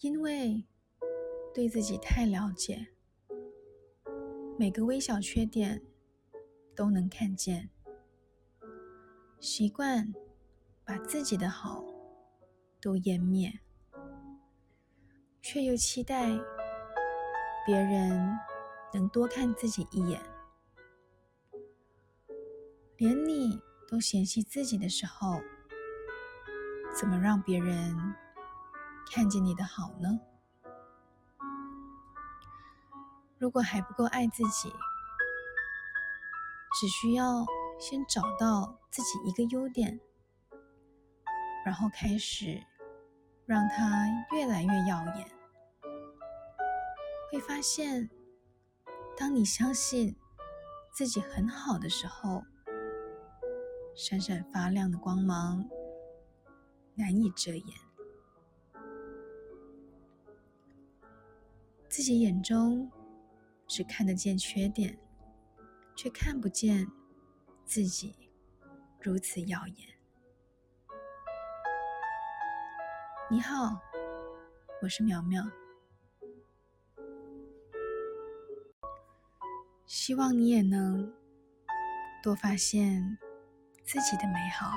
因为对自己太了解，每个微小缺点都能看见，习惯把自己的好都湮灭，却又期待别人能多看自己一眼。连你都嫌弃自己的时候，怎么让别人看见你的好呢？如果还不够爱自己，只需要先找到自己一个优点，然后开始让它越来越耀眼，会发现，当你相信自己很好的时候，闪闪发亮的光芒难以遮掩，自己眼中。只看得见缺点，却看不见自己如此耀眼。你好，我是苗苗，希望你也能多发现自己的美好。